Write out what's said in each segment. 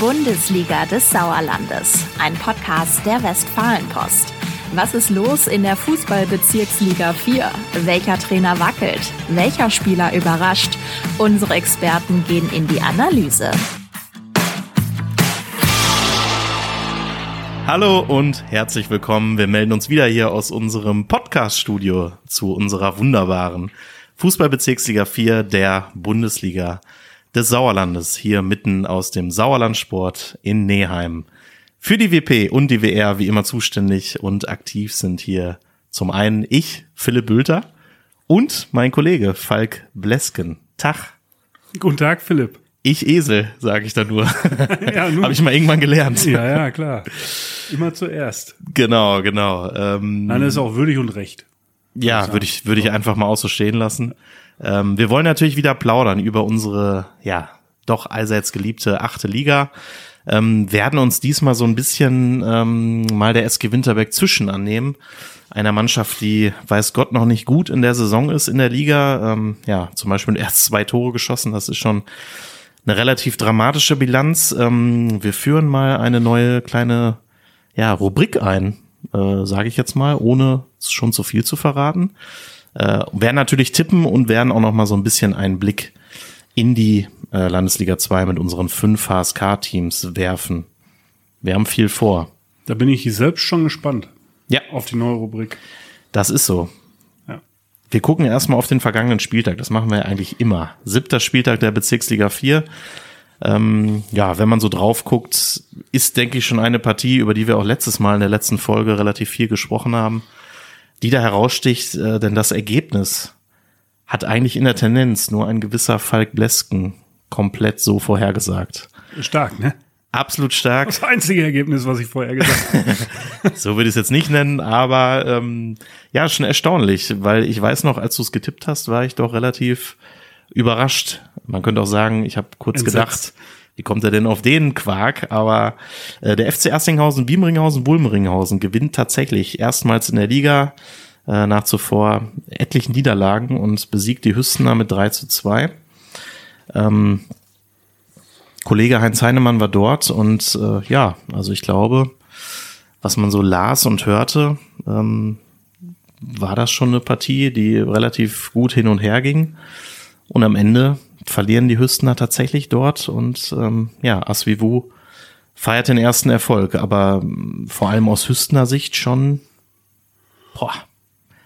Bundesliga des Sauerlandes, ein Podcast der Westfalenpost. Was ist los in der Fußballbezirksliga 4? Welcher Trainer wackelt? Welcher Spieler überrascht? Unsere Experten gehen in die Analyse. Hallo und herzlich willkommen. Wir melden uns wieder hier aus unserem Podcast-Studio zu unserer wunderbaren Fußballbezirksliga 4 der Bundesliga des Sauerlandes, hier mitten aus dem Sauerlandsport in Neheim. Für die WP und die WR wie immer zuständig und aktiv sind hier zum einen ich, Philipp Bülter, und mein Kollege Falk Blesken. Tag. Guten Tag, Philipp. Ich Esel, sage ich da nur. Ja, nun. Habe ich mal irgendwann gelernt. Ja, ja, klar. Immer zuerst. Genau, genau. Ähm, Nein, das ist auch würdig und recht. Ja, würde ich, würde ich einfach mal auch so stehen lassen. Ähm, wir wollen natürlich wieder plaudern über unsere, ja, doch allseits geliebte achte Liga. Ähm, werden uns diesmal so ein bisschen ähm, mal der SG Winterberg zwischen annehmen. Einer Mannschaft, die weiß Gott noch nicht gut in der Saison ist in der Liga. Ähm, ja, zum Beispiel erst zwei Tore geschossen. Das ist schon eine relativ dramatische Bilanz. Ähm, wir führen mal eine neue kleine ja, Rubrik ein, äh, sage ich jetzt mal, ohne schon zu viel zu verraten. Äh, werden natürlich tippen und werden auch noch mal so ein bisschen einen Blick in die äh, Landesliga 2 mit unseren fünf HSK-Teams werfen. Wir haben viel vor. Da bin ich selbst schon gespannt Ja, auf die neue Rubrik. das ist so. Ja. Wir gucken erstmal auf den vergangenen Spieltag. Das machen wir ja eigentlich immer. Siebter Spieltag der Bezirksliga 4. Ähm, ja, wenn man so drauf guckt, ist, denke ich, schon eine Partie, über die wir auch letztes Mal in der letzten Folge relativ viel gesprochen haben, die da heraussticht, äh, denn das Ergebnis hat eigentlich in der Tendenz nur ein gewisser Falk Blesken komplett so vorhergesagt. Stark, ne? Absolut stark. Das einzige Ergebnis, was ich vorher gesagt habe. So würde ich es jetzt nicht nennen, aber ähm, ja, schon erstaunlich, weil ich weiß noch, als du es getippt hast, war ich doch relativ überrascht. Man könnte auch sagen, ich habe kurz Entsetzt. gedacht, wie kommt er denn auf den Quark? Aber äh, der FC Erstinghausen, Biemringhausen, Bulmeringhausen gewinnt tatsächlich erstmals in der Liga äh, nach zuvor etlichen Niederlagen und besiegt die Hüstener mit 3 zu 2. Ähm, Kollege Heinz Heinemann war dort und äh, ja, also ich glaube, was man so las und hörte, ähm, war das schon eine Partie, die relativ gut hin und her ging. Und am Ende verlieren die Hüstener tatsächlich dort und ähm, ja, Asvivu feiert den ersten Erfolg, aber ähm, vor allem aus Hüstener Sicht schon, boah,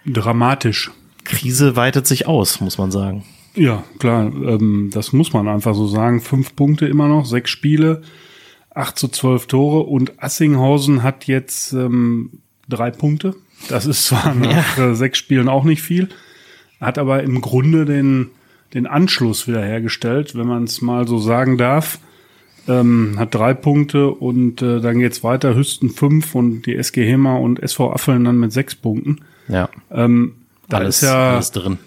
Dramatisch. Krise weitet sich aus, muss man sagen. Ja, klar, ähm, das muss man einfach so sagen. Fünf Punkte immer noch, sechs Spiele, acht zu zwölf Tore und Assinghausen hat jetzt ähm, drei Punkte. Das ist zwar nach äh, sechs Spielen auch nicht viel, hat aber im Grunde den, den Anschluss wiederhergestellt, wenn man es mal so sagen darf. Ähm, hat drei Punkte und äh, dann geht's weiter, Hüsten fünf und die SG Hema und SV Affeln dann mit sechs Punkten. Ja, Ähm, da alles, ist ja alles drin.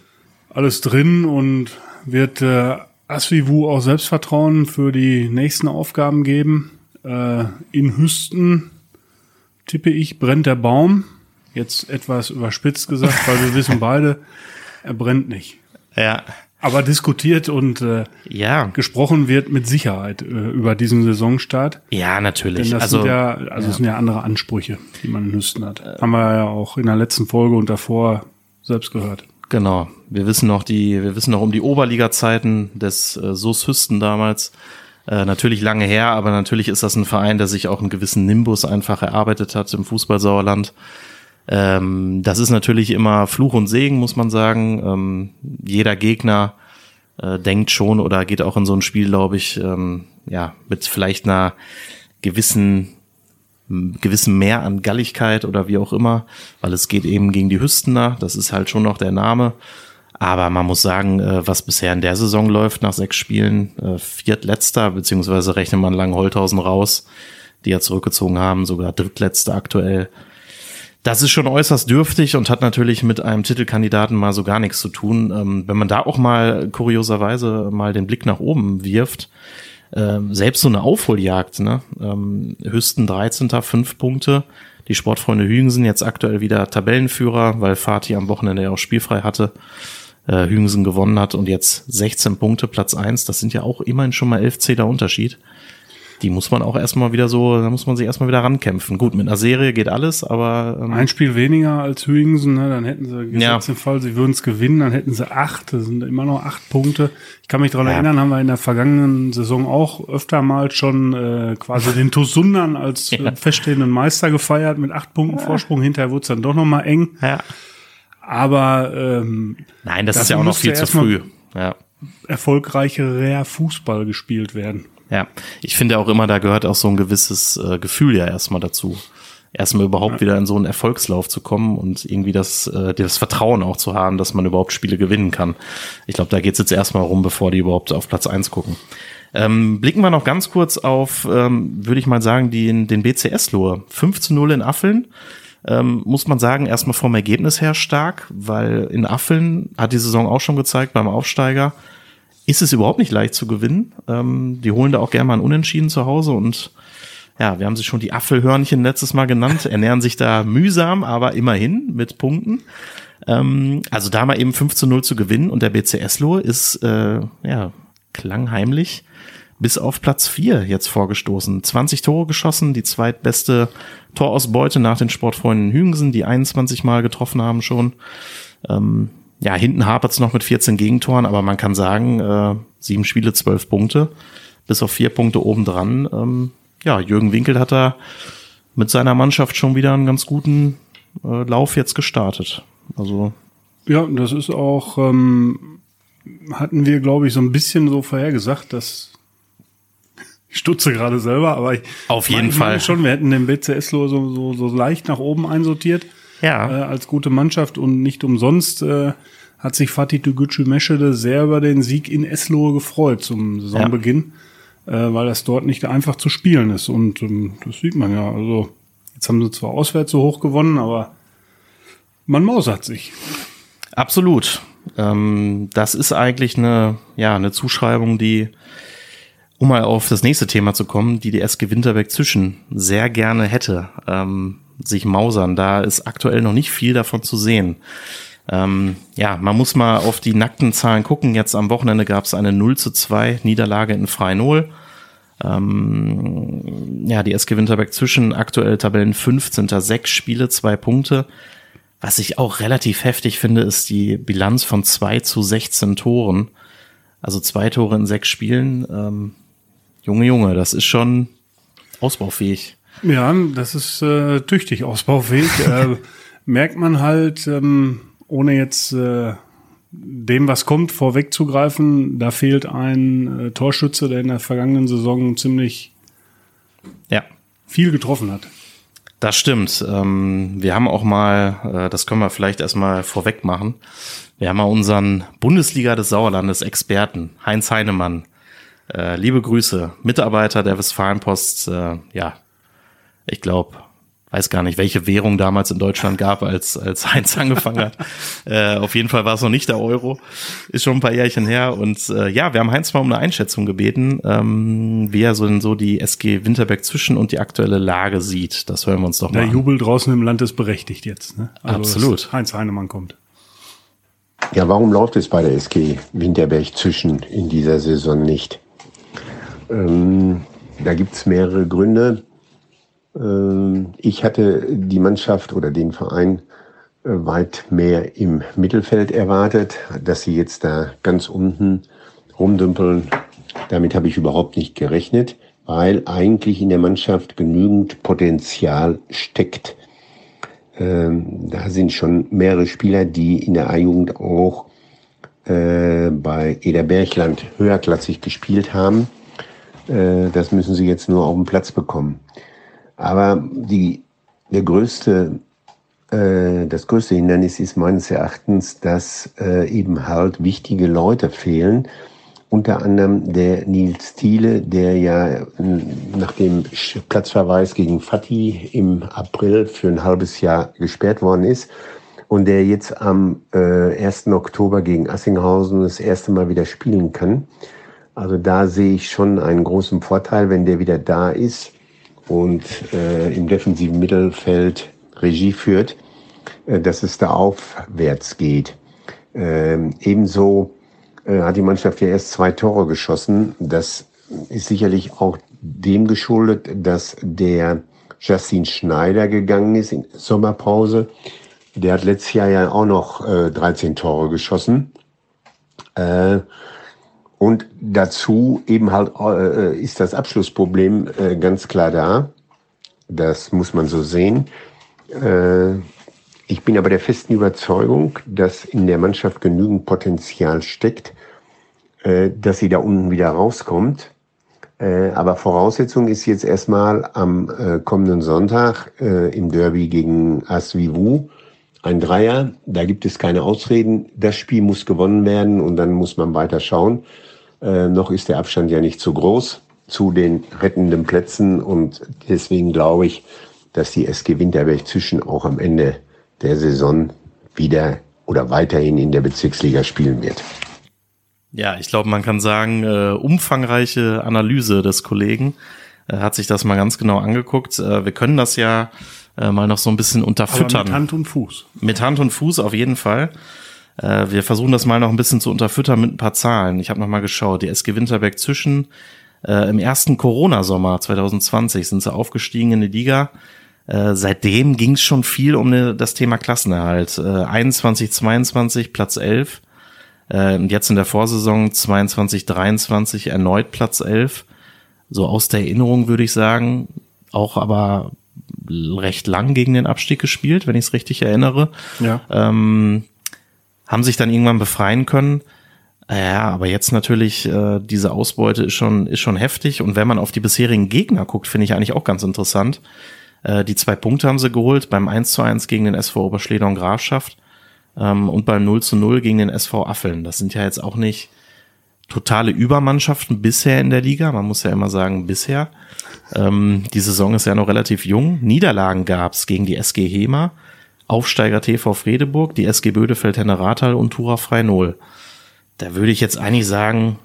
alles drin und wird äh, Asvivu auch Selbstvertrauen für die nächsten Aufgaben geben. Äh, in Hüsten tippe ich, brennt der Baum. Jetzt etwas überspitzt gesagt, weil wir wissen beide, er brennt nicht. Ja, Aber diskutiert und äh, ja, gesprochen wird mit Sicherheit äh, über diesen Saisonstart. ja, natürlich. Denn das also sind ja, also es sind ja andere Ansprüche, die man in Hüsten hat. Haben wir ja auch in der letzten Folge und davor selbst gehört. Genau. Wir wissen noch die, wir wissen noch um die Oberliga-Zeiten des äh, SUS Hüsten damals. Äh, natürlich lange her, aber natürlich ist das ein Verein, der sich auch einen gewissen Nimbus einfach erarbeitet hat im Fußballsauerland. Ähm, das ist natürlich immer Fluch und Segen, muss man sagen. Ähm, jeder Gegner äh, denkt schon oder geht auch in so ein Spiel, glaube ich, ähm, ja, mit vielleicht einer gewissen gewissen Mehr an Galligkeit oder wie auch immer, weil es geht eben gegen die Hüstener, das ist halt schon noch der Name. Aber man muss sagen, äh, was bisher in der Saison läuft nach sechs Spielen, äh, viertletzter, beziehungsweise rechnet man Langholthausen raus, die ja zurückgezogen haben, sogar drittletzter aktuell. Das ist schon äußerst dürftig und hat natürlich mit einem Titelkandidaten mal so gar nichts zu tun. Ähm, wenn man da auch mal kurioserweise mal den Blick nach oben wirft, ähm, selbst so eine Aufholjagd, ne? Ähm, Hüsten 13. fünf Punkte. Die Sportfreunde Hügensen jetzt aktuell wieder Tabellenführer, weil Fatih am Wochenende ja auch spielfrei hatte. Äh, Hügensen gewonnen hat und jetzt 16 Punkte, Platz eins. Das sind ja auch immerhin schon mal 11 Zähler Unterschied. Die muss man auch erstmal wieder so, da muss man sich erstmal wieder rankämpfen. Gut, mit einer Serie geht alles, aber. Ähm, Ein Spiel weniger als Hüingsen, ne? dann hätten sie gesetzt ja. im Fall, sie würden es gewinnen, dann hätten sie acht, das sind immer noch acht Punkte. Ich kann mich daran ja. erinnern, haben wir in der vergangenen Saison auch öfter mal schon äh, quasi den Tosundern als ja. feststehenden Meister gefeiert mit acht Punkten Vorsprung. Hinterher wurde es dann doch nochmal eng. Ja. Aber ähm, nein, das ist ja auch noch viel zu früh. Ja. Erfolgreicherer Fußball gespielt werden. Ja, ich finde auch immer, da gehört auch so ein gewisses äh, Gefühl ja erstmal dazu. Erstmal überhaupt ja. wieder in so einen Erfolgslauf zu kommen und irgendwie das, äh, das Vertrauen auch zu haben, dass man überhaupt Spiele gewinnen kann. Ich glaube, da geht's jetzt erstmal rum, bevor die überhaupt auf Platz eins gucken. Ähm, blicken wir noch ganz kurz auf, ähm, würde ich mal sagen, die, den BCS-Lohr. 5 zu 0 in Affeln. Ähm, muss man sagen, erstmal vom Ergebnis her stark, weil in Affeln hat die Saison auch schon gezeigt beim Aufsteiger, ist es überhaupt nicht leicht zu gewinnen. Ähm, die holen da auch gerne mal einen Unentschieden zu Hause und ja, wir haben sie schon die Apfelhörnchen letztes Mal genannt, ernähren sich da mühsam, aber immerhin mit Punkten. Ähm, also da mal eben 5 zu 0 zu gewinnen und der BCS-Lohe ist, äh, ja, klangheimlich bis auf Platz 4 jetzt vorgestoßen. 20 Tore geschossen, die zweitbeste Torausbeute nach den Sportfreunden Hügensen, die 21 Mal getroffen haben schon. Ähm, ja, hinten hapert es noch mit 14 Gegentoren, aber man kann sagen, äh, sieben Spiele, zwölf Punkte, bis auf vier Punkte obendran. Ähm, ja, Jürgen Winkel hat da mit seiner Mannschaft schon wieder einen ganz guten äh, Lauf jetzt gestartet. Also ja, das ist auch ähm, hatten wir, glaube ich, so ein bisschen so vorhergesagt, dass ich stutze gerade selber, aber ich auf jeden Fall schon. Wir hätten den BCS so, so, so leicht nach oben einsortiert ja. äh, als gute Mannschaft und nicht umsonst äh, hat sich Fatih Tugucu Meschede sehr über den Sieg in Eslohe gefreut zum Saisonbeginn, ja. äh, weil das dort nicht einfach zu spielen ist und ähm, das sieht man ja. Also jetzt haben sie zwar auswärts so hoch gewonnen, aber man mausert sich. Absolut. Ähm, das ist eigentlich eine, ja, eine Zuschreibung, die um mal auf das nächste Thema zu kommen, die die SG Winterberg zwischen sehr gerne hätte. Ähm, sich mausern. Da ist aktuell noch nicht viel davon zu sehen. Ähm, ja, man muss mal auf die nackten Zahlen gucken. Jetzt am Wochenende gab es eine 0 zu 2 Niederlage in Freie Ähm, ja, die SG Winterberg zwischen aktuell Tabellen 15. sechs Spiele, zwei Punkte. Was ich auch relativ heftig finde, ist die Bilanz von 2 zu 16 Toren. Also zwei Tore in sechs Spielen. Ähm, Junge, Junge, das ist schon ausbaufähig. Ja, das ist äh, tüchtig ausbaufähig. äh, merkt man halt, ähm, ohne jetzt äh, dem, was kommt, vorwegzugreifen, da fehlt ein äh, Torschütze, der in der vergangenen Saison ziemlich ja. viel getroffen hat. Das stimmt. Ähm, wir haben auch mal, äh, das können wir vielleicht erstmal vorweg machen, wir haben mal unseren Bundesliga des Sauerlandes Experten, Heinz Heinemann. Äh, liebe Grüße, Mitarbeiter der Westfalenpost, äh, ja, ich glaube, weiß gar nicht, welche Währung damals in Deutschland gab, als, als Heinz angefangen hat. äh, auf jeden Fall war es noch nicht der Euro. Ist schon ein paar Jährchen her. Und äh, ja, wir haben Heinz mal um eine Einschätzung gebeten, ähm, wie er so, in so die SG Winterberg zwischen und die aktuelle Lage sieht. Das hören wir uns doch der mal Der Jubel draußen im Land ist berechtigt jetzt. Ne? Also Absolut. Heinz Heinemann kommt. Ja, warum läuft es bei der SG Winterberg zwischen in dieser Saison nicht? Ähm, da gibt's mehrere Gründe. Ähm, ich hatte die Mannschaft oder den Verein äh, weit mehr im Mittelfeld erwartet, dass sie jetzt da ganz unten rumdümpeln. Damit habe ich überhaupt nicht gerechnet, weil eigentlich in der Mannschaft genügend Potenzial steckt. Ähm, da sind schon mehrere Spieler, die in der A-Jugend auch äh, bei Eder Bergland höherklassig gespielt haben. Äh, das müssen sie jetzt nur auf den Platz bekommen. Aber die, der größte, äh, das größte Hindernis ist meines Erachtens, dass äh, eben halt wichtige Leute fehlen. Unter anderem der Nils Thiele, der ja nach dem Platzverweis gegen Fatih im April für ein halbes Jahr gesperrt worden ist und der jetzt am äh, 1. Oktober gegen Assinghausen das erste Mal wieder spielen kann. Also da sehe ich schon einen großen Vorteil, wenn der wieder da ist und äh, im defensiven Mittelfeld Regie führt, äh, dass es da aufwärts geht. Ähm, ebenso äh, hat die Mannschaft ja erst zwei Tore geschossen. Das ist sicherlich auch dem geschuldet, dass der Justin Schneider gegangen ist in Sommerpause. Der hat letztes Jahr ja auch noch äh, 13 Tore geschossen. Äh, und dazu eben halt äh, ist das Abschlussproblem äh, ganz klar da. Das muss man so sehen. Äh, ich bin aber der festen Überzeugung, dass in der Mannschaft genügend Potenzial steckt, äh, dass sie da unten wieder rauskommt. Äh, aber Voraussetzung ist jetzt erstmal am äh, kommenden Sonntag im Derby gegen Asvivu ein Dreier. Da gibt es keine Ausreden. Das Spiel muss gewonnen werden und dann muss man weiter schauen. Äh, noch ist der Abstand ja nicht so groß zu den rettenden Plätzen und deswegen glaube ich, dass die SG Winterberg zwischen auch am Ende der Saison wieder oder weiterhin in der Bezirksliga spielen wird. Ja, ich glaube, man kann sagen, äh, umfangreiche Analyse des Kollegen äh, hat sich das mal ganz genau angeguckt. Äh, wir können das ja äh, mal noch so ein bisschen unterfüttern. Aber mit Hand und Fuß. Mit Hand und Fuß auf jeden Fall. Äh, wir versuchen das mal noch ein bisschen zu unterfüttern mit ein paar Zahlen. Ich habe noch mal geschaut. Die SG Winterberg zwischen äh, im ersten Corona-Sommer 2020 sind sie aufgestiegen in die Liga. Äh, seitdem ging es schon viel um ne, das Thema Klassenerhalt. Äh, 21, 22, Platz 11 äh, und jetzt in der Vorsaison 22, 23 erneut Platz 11. So aus der Erinnerung würde ich sagen, auch aber recht lang gegen den Abstieg gespielt, wenn ich es richtig erinnere. Ja. Ähm, haben sich dann irgendwann befreien können. Ja, aber jetzt natürlich, äh, diese Ausbeute ist schon, ist schon heftig. Und wenn man auf die bisherigen Gegner guckt, finde ich eigentlich auch ganz interessant. Äh, die zwei Punkte haben sie geholt beim 1 zu 1 gegen den SV Oberschleder und Grafschaft ähm, und beim 0 zu 0 gegen den SV Affeln. Das sind ja jetzt auch nicht totale Übermannschaften bisher in der Liga. Man muss ja immer sagen, bisher. Ähm, die Saison ist ja noch relativ jung. Niederlagen gab's gegen die SG Hema, Aufsteiger TV Fredeburg, die SG Bödefeld Henne Rathal und Tura Freinol. Da würde ich jetzt eigentlich sagen,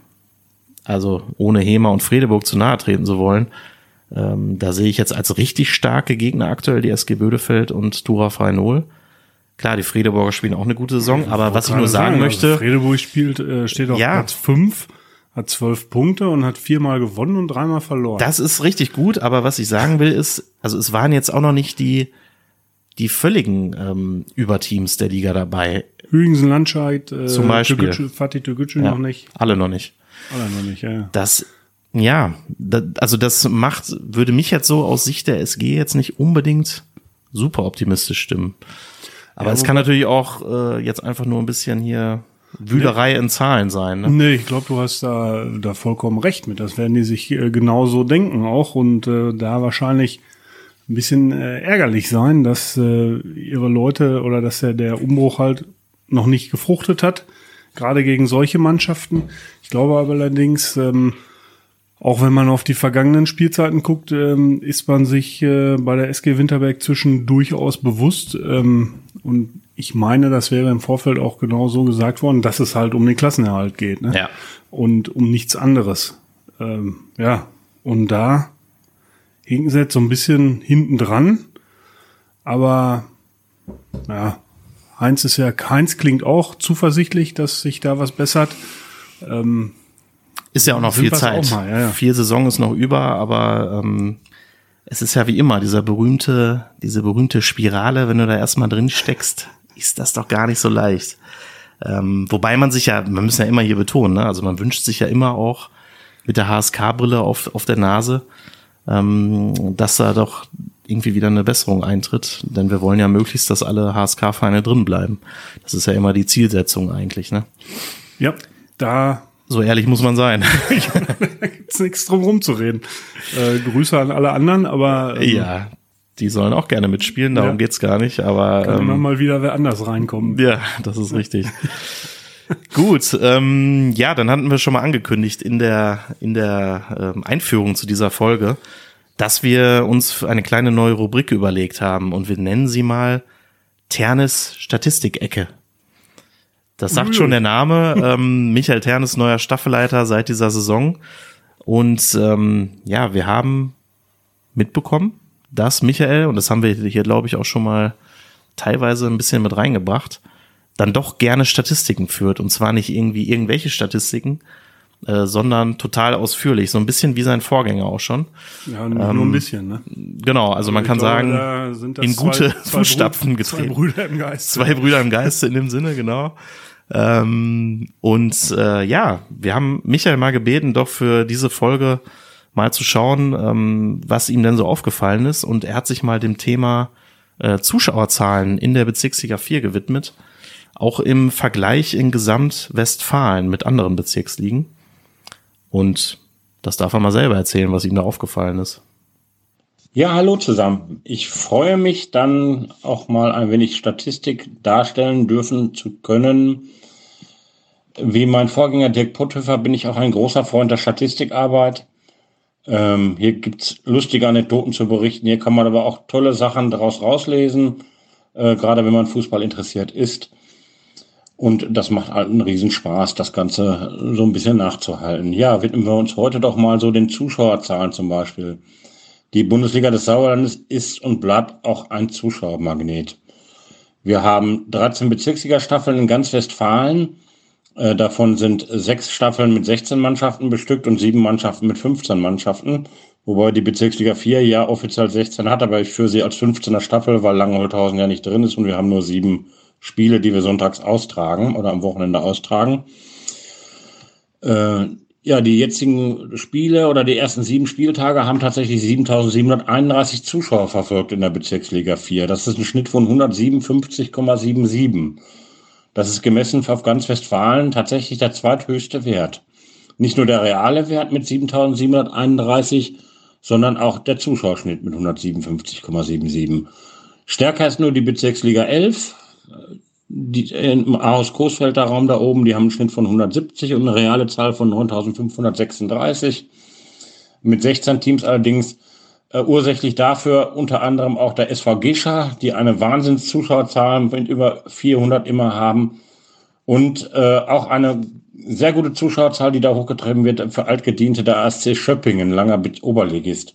also ohne Hema und Fredeburg zu nahe treten zu wollen, ähm, da sehe ich jetzt als richtig starke Gegner aktuell die SG Bödefeld und Tura Freinol. Klar, die Fredeburger spielen auch eine gute Saison, aber was ich nur sagen, sagen möchte. Also Fredeburg spielt, äh, steht auf ja, Platz 5, hat zwölf Punkte und hat viermal gewonnen und dreimal verloren. Das ist richtig gut, aber was ich sagen will ist, also es waren jetzt auch noch nicht die, die völligen ähm, Überteams der Liga dabei. Hügensen Landscheid, äh, zum Beispiel. Türkgücü, Fatih Türkgücü ja, noch nicht. Alle noch nicht. Alle noch nicht, ja. Das, ja, das, also das macht, würde mich jetzt so aus Sicht der SG jetzt nicht unbedingt super optimistisch stimmen. Aber ja, es kann natürlich auch äh, jetzt einfach nur ein bisschen hier Wühlerei nee. in Zahlen sein. Ne? Nee, ich glaube, du hast da, da vollkommen recht mit. Das werden die sich äh, genauso denken auch und äh, da wahrscheinlich ein bisschen äh, ärgerlich sein, dass äh, ihre Leute oder dass der, der Umbruch halt noch nicht gefruchtet hat, gerade gegen solche Mannschaften. Ich glaube aber allerdings, ähm, auch wenn man auf die vergangenen Spielzeiten guckt, ähm, ist man sich äh, bei der SG Winterberg zwischen durchaus bewusst, ähm, und ich meine, das wäre im Vorfeld auch genau so gesagt worden, dass es halt um den Klassenerhalt geht. Ne? Ja. Und um nichts anderes. Ähm, ja, und da jetzt so ein bisschen hinten dran. Aber ja, Heinz ist ja, Heinz klingt auch zuversichtlich, dass sich da was bessert. Ähm, ist ja auch noch viel Zeit. Mal, ja, ja. Vier Saison ist noch über, aber ähm, es ist ja wie immer dieser berühmte, diese berühmte Spirale, wenn du da erstmal drin steckst, ist das doch gar nicht so leicht. Ähm, wobei man sich ja, man muss ja immer hier betonen, ne? also man wünscht sich ja immer auch mit der HSK-Brille auf, auf der Nase, ähm, dass da doch irgendwie wieder eine Besserung eintritt, denn wir wollen ja möglichst, dass alle HSK-Vereine drin bleiben. Das ist ja immer die Zielsetzung eigentlich, ne? Ja, da so ehrlich muss man sein. da gibt's nichts drum rumzureden. Äh, Grüße an alle anderen, aber ähm, ja, die sollen auch gerne mitspielen. Darum ja. geht's gar nicht. Aber kann ähm, immer mal wieder wer anders reinkommen. Ja, das ist richtig. Gut, ähm, ja, dann hatten wir schon mal angekündigt in der in der ähm, Einführung zu dieser Folge, dass wir uns eine kleine neue Rubrik überlegt haben und wir nennen sie mal Ternes Statistikecke. Das sagt schon der Name. Ähm, Michael Tern ist neuer Staffelleiter seit dieser Saison. Und ähm, ja, wir haben mitbekommen, dass Michael, und das haben wir hier, glaube ich, auch schon mal teilweise ein bisschen mit reingebracht, dann doch gerne Statistiken führt. Und zwar nicht irgendwie irgendwelche Statistiken, äh, sondern total ausführlich, so ein bisschen wie sein Vorgänger auch schon. Ja, nur ähm, ein bisschen, ne? Genau, also man kann glaube, sagen, in gute zwei, Fußstapfen getreten. Zwei Brüder im Geiste. Zwei Brüder im Geiste in dem Sinne, genau. Ähm, und äh, ja, wir haben Michael mal gebeten, doch für diese Folge mal zu schauen, ähm, was ihm denn so aufgefallen ist. Und er hat sich mal dem Thema äh, Zuschauerzahlen in der Bezirksliga 4 gewidmet. Auch im Vergleich in Gesamtwestfalen mit anderen Bezirksligen. Und das darf er mal selber erzählen, was ihm da aufgefallen ist. Ja, hallo zusammen. Ich freue mich dann auch mal ein wenig Statistik darstellen dürfen zu können. Wie mein Vorgänger Dirk Potthöfer bin ich auch ein großer Freund der Statistikarbeit. Ähm, hier gibt's lustige Anekdoten zu berichten. Hier kann man aber auch tolle Sachen daraus rauslesen, äh, gerade wenn man Fußball interessiert ist. Und das macht halt einen Riesenspaß, das Ganze so ein bisschen nachzuhalten. Ja, widmen wir uns heute doch mal so den Zuschauerzahlen zum Beispiel. Die Bundesliga des Sauerlandes ist und bleibt auch ein Zuschauermagnet. Wir haben 13 Bezirksliga-Staffeln in ganz Westfalen. Äh, davon sind sechs Staffeln mit 16 Mannschaften bestückt und sieben Mannschaften mit 15 Mannschaften. Wobei die Bezirksliga 4 ja offiziell 16 hat, aber ich führe sie als 15er Staffel, weil Langenholthausen ja nicht drin ist und wir haben nur sieben Spiele, die wir sonntags austragen oder am Wochenende austragen. Äh, ja, die jetzigen Spiele oder die ersten sieben Spieltage haben tatsächlich 7731 Zuschauer verfolgt in der Bezirksliga 4. Das ist ein Schnitt von 157,77. Das ist gemessen auf ganz Westfalen tatsächlich der zweithöchste Wert. Nicht nur der reale Wert mit 7731, sondern auch der Zuschauerschnitt mit 157,77. Stärker ist nur die Bezirksliga 11 die, im Aarhus Coesfelder Raum da oben, die haben einen Schnitt von 170 und eine reale Zahl von 9536. Mit 16 Teams allerdings äh, ursächlich dafür unter anderem auch der SV Gescha, die eine Wahnsinnszuschauerzahl mit über 400 immer haben und äh, auch eine sehr gute Zuschauerzahl, die da hochgetrieben wird für Altgediente der ASC Schöppingen, langer Oberligist.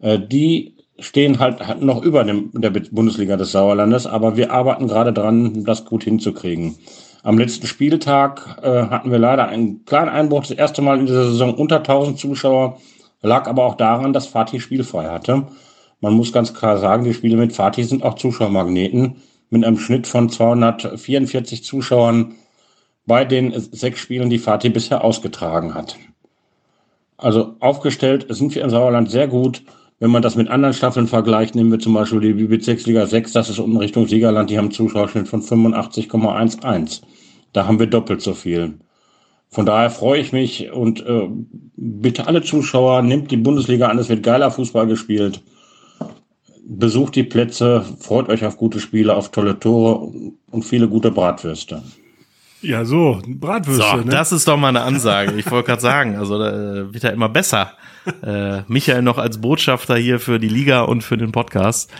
Äh, die stehen halt noch über dem, der Bundesliga des Sauerlandes, aber wir arbeiten gerade dran, das gut hinzukriegen. Am letzten Spieltag äh, hatten wir leider einen kleinen Einbruch, das erste Mal in dieser Saison unter 1000 Zuschauer, lag aber auch daran, dass Fatih spielfrei hatte. Man muss ganz klar sagen, die Spiele mit Fatih sind auch Zuschauermagneten mit einem Schnitt von 244 Zuschauern bei den sechs Spielen, die Fatih bisher ausgetragen hat. Also aufgestellt sind wir im Sauerland sehr gut. Wenn man das mit anderen Staffeln vergleicht, nehmen wir zum Beispiel die Bezirksliga 6, das ist unten Richtung Siegerland, die haben Zuschauerschnitt von 85,11. Da haben wir doppelt so viel. Von daher freue ich mich und äh, bitte alle Zuschauer, nehmt die Bundesliga an, es wird geiler Fußball gespielt. Besucht die Plätze, freut euch auf gute Spiele, auf tolle Tore und viele gute Bratwürste. Ja, so, Bratwürste. So, ne? das ist doch mal eine Ansage. Ich wollte gerade sagen, also äh, wird ja immer besser. Äh, Michael noch als Botschafter hier für die Liga und für den Podcast.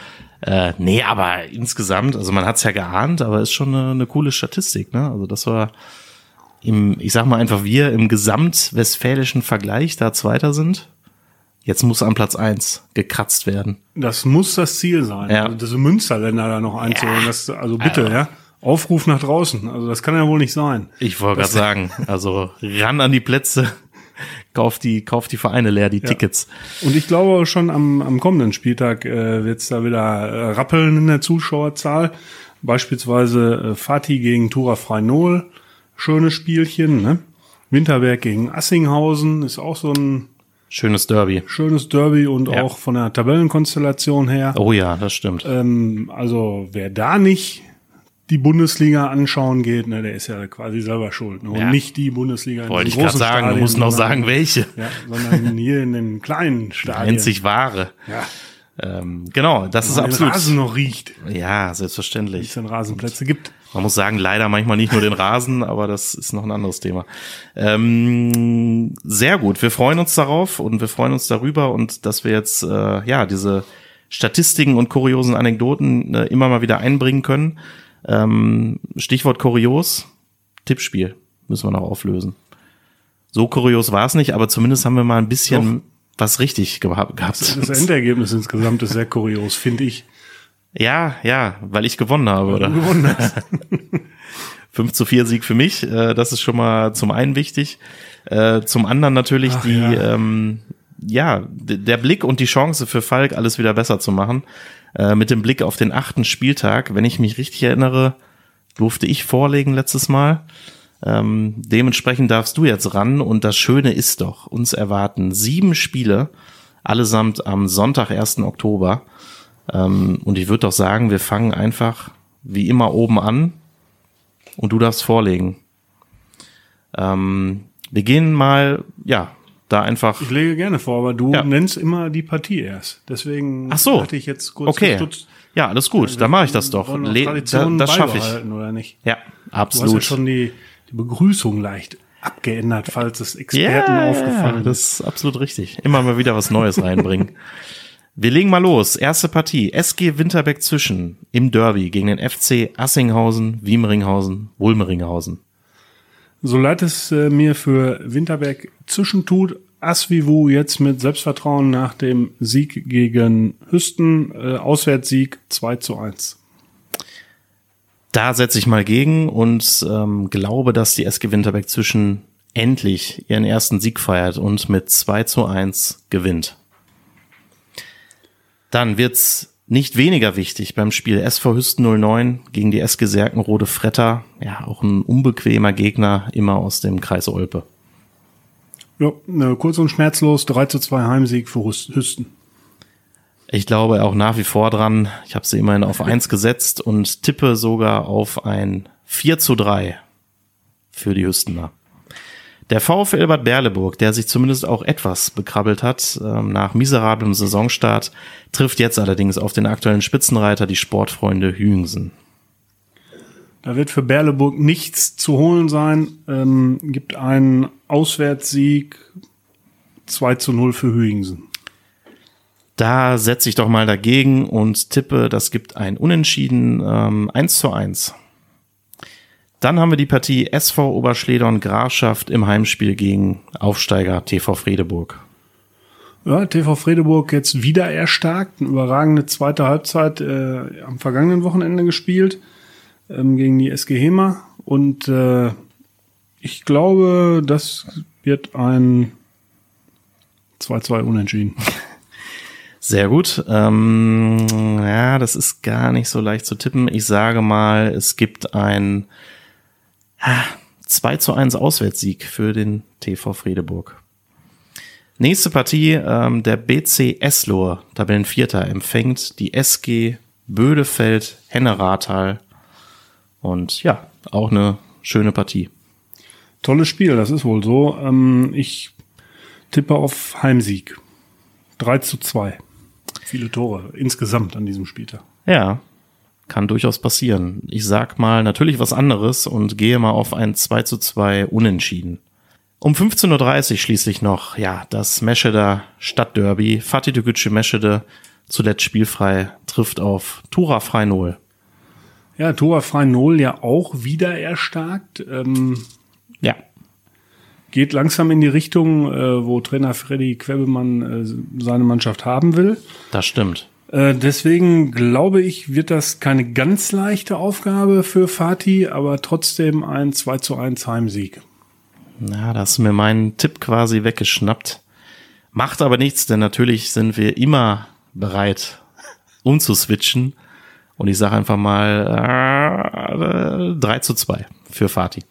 Äh, nee, aber insgesamt, also man hat's ja geahnt, aber ist schon eine, eine coole Statistik, ne? Also das war im, ich sag mal einfach, wir im gesamtwestfälischen Vergleich da Zweiter sind. Jetzt muss an Platz eins gekratzt werden. Das muss das Ziel sein. Ja. Also diese Münsterländer da noch einzuholen. Ja. Das, also bitte, also. ja. Aufruf nach draußen. Also das kann ja wohl nicht sein. Ich wollte gerade sagen, also ran an die Plätze, kauf die, kauf die Vereine leer, die ja. Tickets. Und ich glaube schon am, am kommenden Spieltag äh, wird es da wieder äh, rappeln in der Zuschauerzahl. Beispielsweise äh, Fatih gegen Tura Freinol, schönes Spielchen. Ne? Winterberg gegen Assinghausen ist auch so ein Schönes Derby. Schönes Derby und ja. auch von der Tabellenkonstellation her. Oh ja, das stimmt. Ähm, also wer da nicht die Bundesliga anschauen geht, ne, der ist ja quasi selber schuld. Ne? Und ja. nicht die Bundesliga. Wollte ich gerade sagen, Stadien, du musst noch sagen, welche. Ja, sondern hier in den kleinen Stadien. Einzig wahre. Ja. Ähm, genau, das ist absolut. Den Rasen noch riecht. Ja, selbstverständlich. Es dann Rasenplätze gibt. Man muss sagen, leider manchmal nicht nur den Rasen, aber das ist noch ein anderes Thema. Ähm, sehr gut. Wir freuen uns darauf und wir freuen uns darüber und dass wir jetzt äh, ja diese Statistiken und kuriosen Anekdoten äh, immer mal wieder einbringen können. Ähm, Stichwort kurios, Tippspiel müssen wir noch auflösen. So kurios war es nicht, aber zumindest haben wir mal ein bisschen Doch. was richtig gehabt. Das, das Endergebnis insgesamt ist sehr kurios, finde ich. Ja, ja, weil ich gewonnen habe, weil oder? Du gewonnen hast. 5 zu 4 Sieg für mich. Äh, das ist schon mal zum einen wichtig. Äh, zum anderen natürlich Ach, die, ja. ähm, ja, der Blick und die Chance für Falk, alles wieder besser zu machen. Äh, mit dem Blick auf den achten Spieltag, wenn ich mich richtig erinnere, durfte ich vorlegen letztes Mal. Ähm, dementsprechend darfst du jetzt ran und das Schöne ist doch, uns erwarten sieben Spiele, allesamt am Sonntag, 1. Oktober. Ähm, und ich würde doch sagen, wir fangen einfach wie immer oben an und du darfst vorlegen. Ähm, wir gehen mal, ja, da einfach. Ich lege gerne vor, aber du Ja. nennst immer die Partie erst. Deswegen Ach so. hatte ich jetzt kurz Okay. gestutzt. Ja, alles gut, dann mache ich das doch. Le da, das schaffe ich. oder nicht? Ja, Du hast ja absolut. schon die, die Begrüßung leicht abgeändert, falls es Experten ja, aufgefallen ist. das ist absolut richtig. Immer mal wieder was Neues reinbringen. Wir legen mal los. Erste Partie. SG Winterbeck zwischen im Derby gegen den FC Assinghausen, Wiemringhausen, Wulmeringhausen. So leid es äh, mir für Winterberg zwischentut, Asvivu jetzt mit Selbstvertrauen nach dem Sieg gegen Hüsten, äh, Auswärtssieg 2 zu 1. Da setze ich mal gegen und ähm, glaube, dass die SG Winterbeck zwischen endlich ihren ersten Sieg feiert und mit 2 zu 1 gewinnt. Dann wird's nicht weniger wichtig beim Spiel SV Hüsten 09 gegen die SG Serkenrode Fretter. Ja, auch ein unbequemer Gegner, immer aus dem Kreis Olpe. Ja, äh, kurz und schmerzlos 3 zu 2 Heimsieg für Hüsten. Ich glaube auch nach wie vor dran. Ich habe sie immerhin auf 1 gesetzt und tippe sogar auf ein 4 zu 3 für die Hüstener. Der VfL Bad Berleburg, der sich zumindest auch etwas bekrabbelt hat ähm, nach miserablem Saisonstart, trifft jetzt allerdings auf den aktuellen Spitzenreiter, die Sportfreunde Hüngsen. Da wird für Berleburg nichts zu holen sein. Ähm, gibt einen Auswärtssieg 2 zu 0 für Hüingsen. Da setze ich doch mal dagegen und tippe, das gibt ein Unentschieden ähm, 1 zu 1. Dann haben wir die Partie SV Oberschledern Grafschaft im Heimspiel gegen Aufsteiger TV Fredeburg. Ja, TV Fredeburg jetzt wieder erstarkt. Eine überragende zweite Halbzeit äh, am vergangenen Wochenende gespielt ähm, gegen die SG Hema. Und äh, ich glaube, das wird ein 2-2 unentschieden. Sehr gut. Ähm, ja, das ist gar nicht so leicht zu tippen. Ich sage mal, es gibt ein 2 zu 1 Auswärtssieg für den TV Fredeburg. Nächste Partie, ähm, der BC Eslohr, Tabellenvierter, empfängt die SG Bödefeld Henne-Rathal. Und ja, auch eine schöne Partie. Tolles Spiel, das ist wohl so. Ähm, ich tippe auf Heimsieg. 3 zu 2. Viele Tore insgesamt an diesem Spieltag. Ja, kann durchaus passieren. Ich sag mal natürlich was anderes und gehe mal auf ein 2 zu 2 Unentschieden. Um 15.30 Uhr schließlich noch, ja, das Mescheder Stadtderby. Fatih Tükücü Meschede, zuletzt spielfrei, trifft auf Tura Freinol. Ja, Tora Freinol ja auch wieder erstarkt. Ähm, Ja, geht langsam in die Richtung, äh, wo Trainer Freddy Quebbelmann äh, seine Mannschaft haben will. das stimmt. Äh, deswegen glaube ich, wird das keine ganz leichte Aufgabe für Fatih, aber trotzdem ein 2 zu 1 Heimsieg. Na, da hast du mir meinen Tipp quasi weggeschnappt. Macht aber nichts, denn natürlich sind wir immer bereit, umzuswitchen. Und ich sage einfach mal äh, 3 zu 2 für Fatih.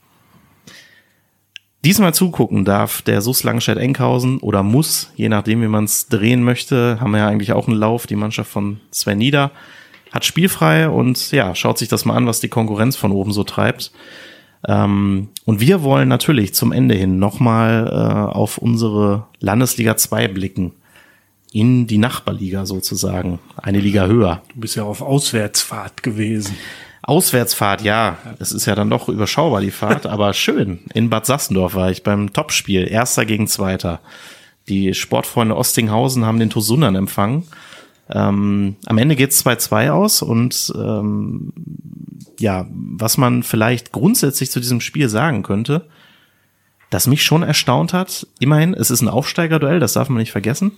Diesmal zugucken darf der SUS Langstedt-Enkhausen oder muss, je nachdem, wie man es drehen möchte. Haben wir ja eigentlich auch einen Lauf, die Mannschaft von Sven Nieder. Hat spielfrei und ja, schaut sich das mal an, was die Konkurrenz von oben so treibt. Ähm, und wir wollen natürlich zum Ende hin nochmal äh, auf unsere Landesliga 2 blicken. In die Nachbarliga sozusagen. Eine Liga höher. Du bist ja auf Auswärtsfahrt gewesen. Auswärtsfahrt, ja. Es ist ja dann doch überschaubar, die Fahrt, aber schön. In Bad Sassendorf war ich beim Topspiel. Erster gegen Zweiter. Die Sportfreunde Ostinghausen haben den Tosundern empfangen. Ähm, am Ende geht's 2-2 aus und ähm, ja, was man vielleicht grundsätzlich zu diesem Spiel sagen könnte, das mich schon erstaunt hat, immerhin, es ist ein Aufsteigerduell, das darf man nicht vergessen.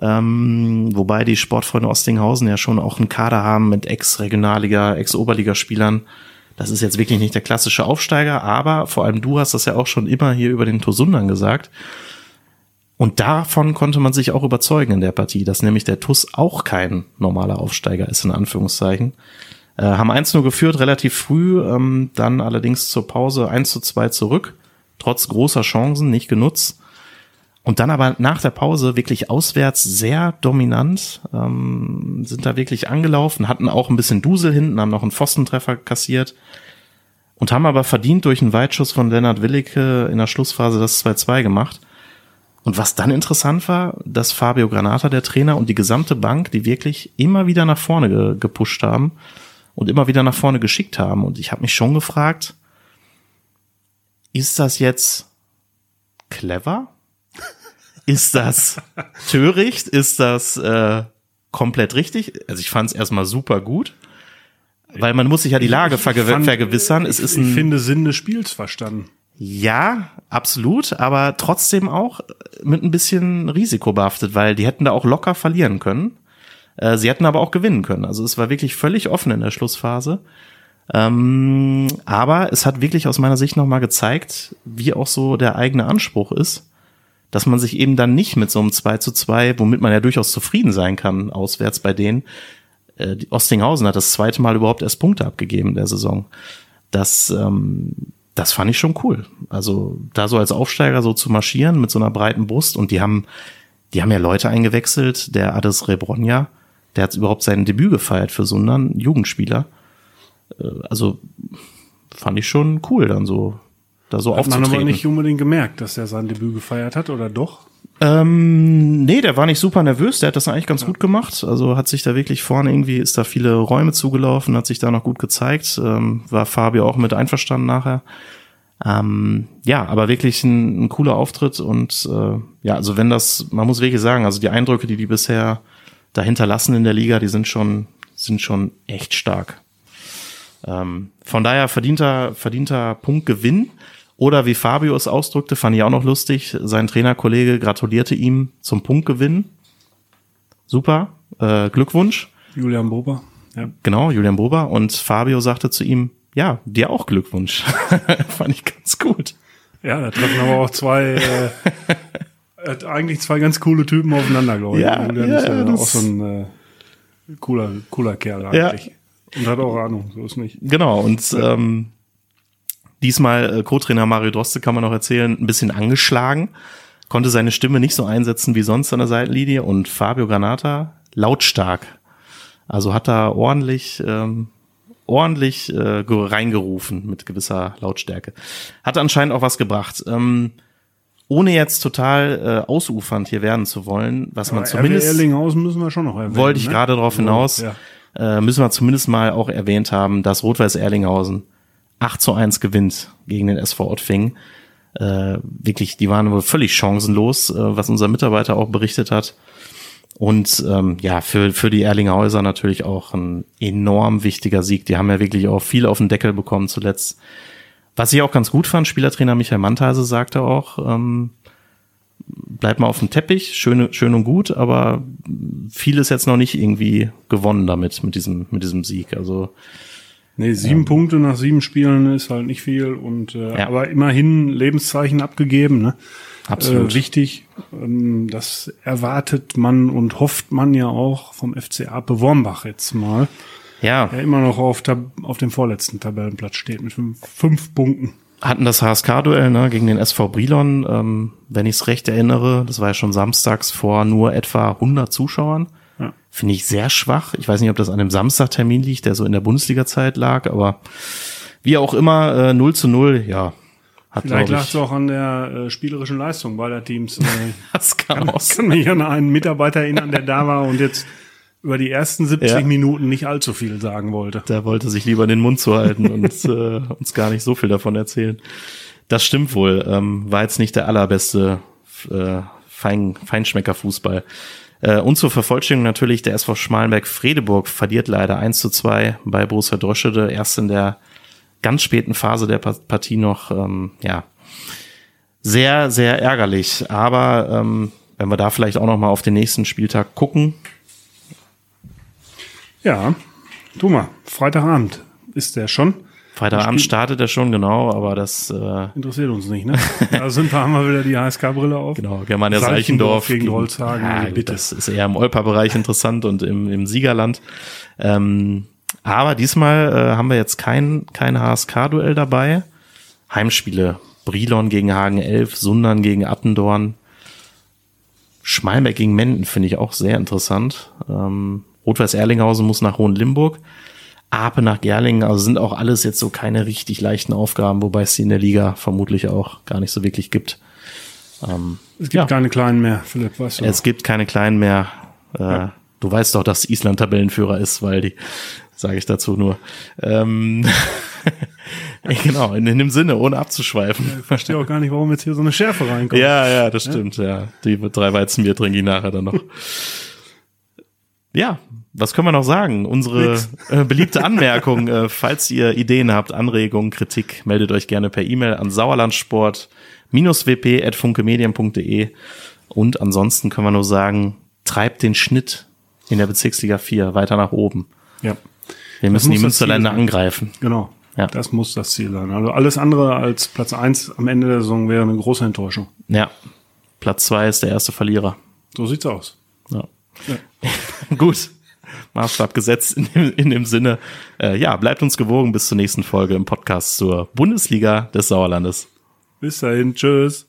Ähm, wobei die Sportfreunde Ostinghausen ja schon auch einen Kader haben mit Ex-Regionalliga, Ex-Oberligaspielern. Das ist jetzt wirklich nicht der klassische Aufsteiger, aber vor allem du hast das ja auch schon immer hier über den Tosundan gesagt. Und davon konnte man sich auch überzeugen in der Partie, dass nämlich der TUS auch kein normaler Aufsteiger ist, in Anführungszeichen. Äh, haben 1-0 geführt, relativ früh, ähm, dann allerdings zur Pause 1 zu 2 zurück, trotz großer Chancen, nicht genutzt. Und dann aber nach der Pause wirklich auswärts sehr dominant, ähm, sind da wirklich angelaufen, hatten auch ein bisschen Dusel hinten, haben noch einen Pfostentreffer kassiert und haben aber verdient durch einen Weitschuss von Lennart Willicke in der Schlussphase das 2-2 gemacht. Und was dann interessant war, dass Fabio Granata, der Trainer und die gesamte Bank, die wirklich immer wieder nach vorne ge gepusht haben und immer wieder nach vorne geschickt haben. Und ich habe mich schon gefragt, ist das jetzt clever? Ist das töricht? Ist das äh, komplett richtig? Also ich fand es erstmal super gut, weil man muss sich ja die Lage verge fand, vergewissern. Es ist ein, ich finde Sinn des Spiels verstanden. Ja, absolut, aber trotzdem auch mit ein bisschen Risiko behaftet, weil die hätten da auch locker verlieren können. Äh, sie hätten aber auch gewinnen können. Also es war wirklich völlig offen in der Schlussphase. Ähm, aber es hat wirklich aus meiner Sicht nochmal gezeigt, wie auch so der eigene Anspruch ist dass man sich eben dann nicht mit so einem 2 zu 2, womit man ja durchaus zufrieden sein kann, auswärts bei denen, äh, Ostinghausen hat das zweite Mal überhaupt erst Punkte abgegeben in der Saison. Das, ähm, das fand ich schon cool. Also da so als Aufsteiger so zu marschieren mit so einer breiten Brust und die haben, die haben ja Leute eingewechselt, der Ades Rebronja, der hat überhaupt sein Debüt gefeiert für einen Jugendspieler. Äh, also fand ich schon cool dann so da so hat aufzutreten. man aber nicht unbedingt gemerkt, dass er sein Debüt gefeiert hat, oder doch? Ähm, nee, der war nicht super nervös, der hat das eigentlich ganz ja. gut gemacht. Also hat sich da wirklich vorne irgendwie, ist da viele Räume zugelaufen, hat sich da noch gut gezeigt. Ähm, war Fabio auch mit einverstanden nachher. Ähm, ja, aber wirklich ein, ein cooler Auftritt und äh, ja, also wenn das, man muss wirklich sagen, also die Eindrücke, die die bisher dahinter lassen in der Liga, die sind schon, sind schon echt stark. Ähm, von daher verdienter, verdienter Punktgewinn. Oder wie Fabio es ausdrückte, fand ich auch noch lustig. Sein Trainerkollege gratulierte ihm zum Punktgewinn. Super, äh, Glückwunsch. Julian Bober. Ja. Genau, Julian Bober. Und Fabio sagte zu ihm, ja, dir auch Glückwunsch. fand ich ganz gut. Ja, da treffen aber auch zwei, äh, eigentlich zwei ganz coole Typen aufeinander, glaube ich. Ja, Julian ja, ist ja auch so ein äh, cooler, cooler Kerl eigentlich. Und hat auch Ahnung, so ist nicht. Genau, und ähm, diesmal äh, Co-Trainer Mario Droste kann man noch erzählen, ein bisschen angeschlagen, konnte seine Stimme nicht so einsetzen wie sonst an der Seitenlinie und Fabio Granata lautstark. Also hat er ordentlich ähm, ordentlich äh, reingerufen mit gewisser Lautstärke. Hat anscheinend auch was gebracht. Ähm, ohne jetzt total äh, ausufernd hier werden zu wollen, was man Aber zumindest Erlinghausen müssen wir schon noch erwähnen. wollte ich ne? gerade darauf hinaus, Ja. äh, müssen wir zumindest mal auch erwähnt haben, dass Rot-Weiß Erlinghausen 8 zu 1 gewinnt gegen den SV Ottfing. Äh, wirklich, die waren wohl völlig chancenlos, äh, was unser Mitarbeiter auch berichtet hat. Und ähm, ja, für, für die Erlinghäuser natürlich auch ein enorm wichtiger Sieg. Die haben ja wirklich auch viel auf den Deckel bekommen zuletzt. Was ich auch ganz gut fand, Spielertrainer Michael Mantase sagte auch, ähm, bleibt mal auf dem Teppich, schön, schön und gut, aber viel ist jetzt noch nicht irgendwie gewonnen damit, mit diesem, mit diesem Sieg. Also Nee, sieben Punkte nach sieben Spielen ist halt nicht viel und äh, Ja. aber immerhin Lebenszeichen abgegeben, ne? Absolut. Äh, wichtig. Ähm, das erwartet man und hofft man ja auch vom FCA Bewormbach jetzt mal. ja, Der immer noch auf, Tab auf dem vorletzten Tabellenplatz steht mit fünf, fünf Punkten. hatten das HSK-Duell ne, gegen den SV Brilon, ähm, wenn ich es recht erinnere, das war ja schon samstags vor nur etwa 100 Zuschauern. Finde ich sehr schwach. Ich weiß nicht, ob das an dem Samstagtermin liegt, der so in der Bundesliga-Zeit lag, aber wie auch immer, äh, 0 zu 0, ja. Hat, Vielleicht lag es auch an der äh, spielerischen Leistung beider Teams. Äh, Das kann auch Ich kann mich an einen Mitarbeiter erinnern, der da war und jetzt über die ersten 70 Ja. Minuten nicht allzu viel sagen wollte. Der wollte sich lieber den Mund zuhalten und äh, uns gar nicht so viel davon erzählen. Das stimmt wohl. Ähm, war jetzt nicht der allerbeste äh, Fein, Feinschmecker-Fußball. Äh, und zur Vervollständigung natürlich, der SV Schmalenberg-Fredeburg verliert leider 1 zu 2 bei Borussia Droschede. Erst in der ganz späten Phase der Pa- Partie noch, ähm, ja, sehr, sehr ärgerlich. Aber ähm, wenn wir da vielleicht auch noch mal auf den nächsten Spieltag gucken, Ja, tu mal, Freitagabend ist der schon. Freitagabend startet er schon, genau, aber das äh, interessiert uns nicht, ne? Da sind wir, haben wir wieder die HSK-Brille auf. Genau, Germania Seichendorf, gegen Holzhagen. Ja, bitte. Das ist eher im Olper-Bereich interessant und im, im Siegerland. Ähm, aber diesmal äh, haben wir jetzt kein, kein HSK-Duell dabei. Heimspiele. Brilon gegen Hagen 11, Sundern gegen Attendorn. Schmalbeck gegen Menden finde ich auch sehr interessant. Ähm, Rot-Weiß Erlinghausen muss nach Hohenlimburg. Ape nach Gerlingen, also sind auch alles jetzt so keine richtig leichten Aufgaben, wobei es sie in der Liga vermutlich auch gar nicht so wirklich gibt. Ähm, es gibt ja. keine kleinen mehr, Philipp, weißt du. Es gibt keine kleinen mehr. Äh, ja. Du weißt doch, dass Island Tabellenführer ist, weil die, sage ich dazu nur. Ähm, genau, in, in, dem Sinne, ohne abzuschweifen. ich verstehe auch gar nicht, warum jetzt hier so eine Schärfe reinkommt. Ja, ja, das stimmt, ja. ja. Die drei Weizenbier trinke ich nachher dann noch. ja, was können wir noch sagen? Unsere äh, beliebte Anmerkung, äh, falls ihr Ideen habt, Anregungen, Kritik, meldet euch gerne per E-Mail an sauerlandsport-wp.funkemedien.de und ansonsten können wir nur sagen, treibt den Schnitt in der Bezirksliga 4 weiter nach oben. Ja. Wir müssen die Münsterländer angreifen. Genau. Ja. Das muss das Ziel sein. Also alles andere als Platz 1 am Ende der Saison wäre eine große Enttäuschung. Ja. Platz 2 ist der erste Verlierer. So sieht's aus. Ja. ja. Gut. Maßstab gesetzt in dem, in dem Sinne. Äh, ja, bleibt uns gewogen bis zur nächsten Folge im Podcast zur Bundesliga des Sauerlandes. Bis dahin, tschüss.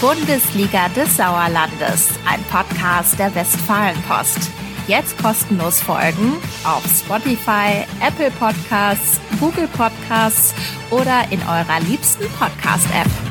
Bundesliga des Sauerlandes, ein Podcast der Westfalenpost. Jetzt kostenlos folgen auf Spotify, Apple Podcasts, Google Podcasts oder in eurer liebsten Podcast-App.